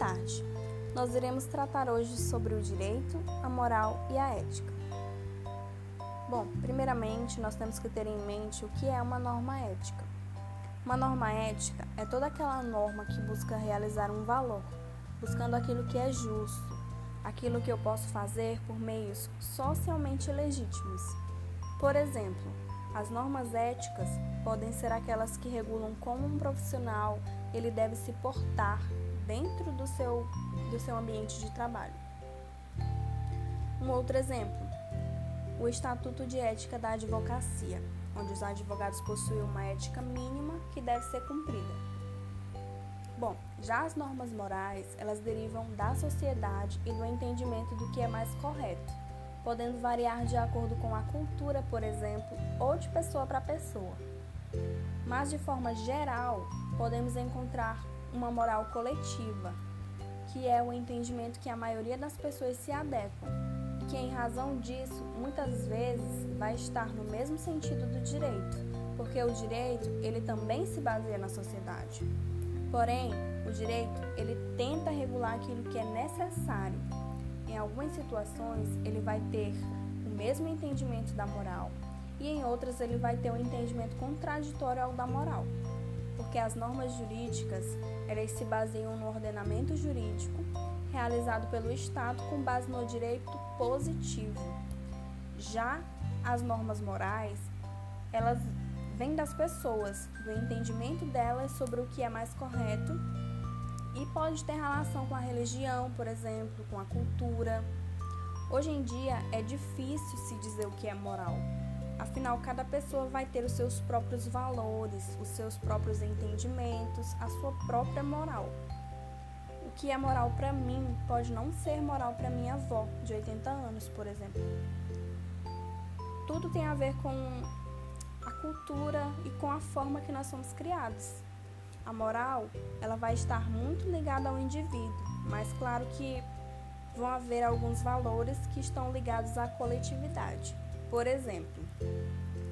Podcast. Nós iremos tratar hoje sobre o direito, a moral e a ética. Bom, primeiramente, nós temos que ter em mente o que é uma norma ética. Uma norma ética é toda aquela norma que busca realizar um valor, buscando aquilo que é justo, aquilo que eu posso fazer por meios socialmente legítimos. Por exemplo, as normas éticas podem ser aquelas que regulam como um profissional ele deve se portar dentro do seu, do seu ambiente de trabalho. Um outro exemplo, o Estatuto de Ética da Advocacia, onde os advogados possuem uma ética mínima que deve ser cumprida. Bom, já as normas morais, elas derivam da sociedade e do entendimento do que é mais correto podendo variar de acordo com a cultura, por exemplo, ou de pessoa para pessoa. Mas de forma geral, podemos encontrar uma moral coletiva, que é o entendimento que a maioria das pessoas se adequam, e que em razão disso, muitas vezes vai estar no mesmo sentido do direito, porque o direito, ele também se baseia na sociedade. Porém, o direito, ele tenta regular aquilo que é necessário em algumas situações, ele vai ter o mesmo entendimento da moral e em outras ele vai ter um entendimento contraditório ao da moral. Porque as normas jurídicas, elas se baseiam no ordenamento jurídico realizado pelo Estado com base no direito positivo. Já as normas morais, elas vêm das pessoas, do entendimento delas sobre o que é mais correto e pode ter relação com a religião, por exemplo, com a cultura. Hoje em dia é difícil se dizer o que é moral. Afinal, cada pessoa vai ter os seus próprios valores, os seus próprios entendimentos, a sua própria moral. O que é moral para mim pode não ser moral para minha avó, de 80 anos, por exemplo. Tudo tem a ver com a cultura e com a forma que nós somos criados. A moral, ela vai estar muito ligada ao indivíduo, mas claro que vão haver alguns valores que estão ligados à coletividade. Por exemplo,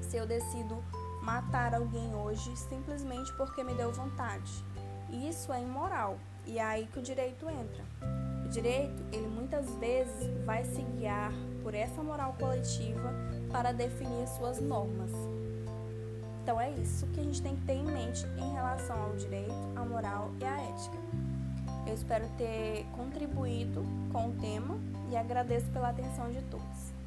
se eu decido matar alguém hoje simplesmente porque me deu vontade, isso é imoral e é aí que o direito entra. O direito, ele muitas vezes vai se guiar por essa moral coletiva para definir suas normas. Então é isso que a gente tem que ter em mente em relação ao direito, à moral e à ética. Eu espero ter contribuído com o tema e agradeço pela atenção de todos.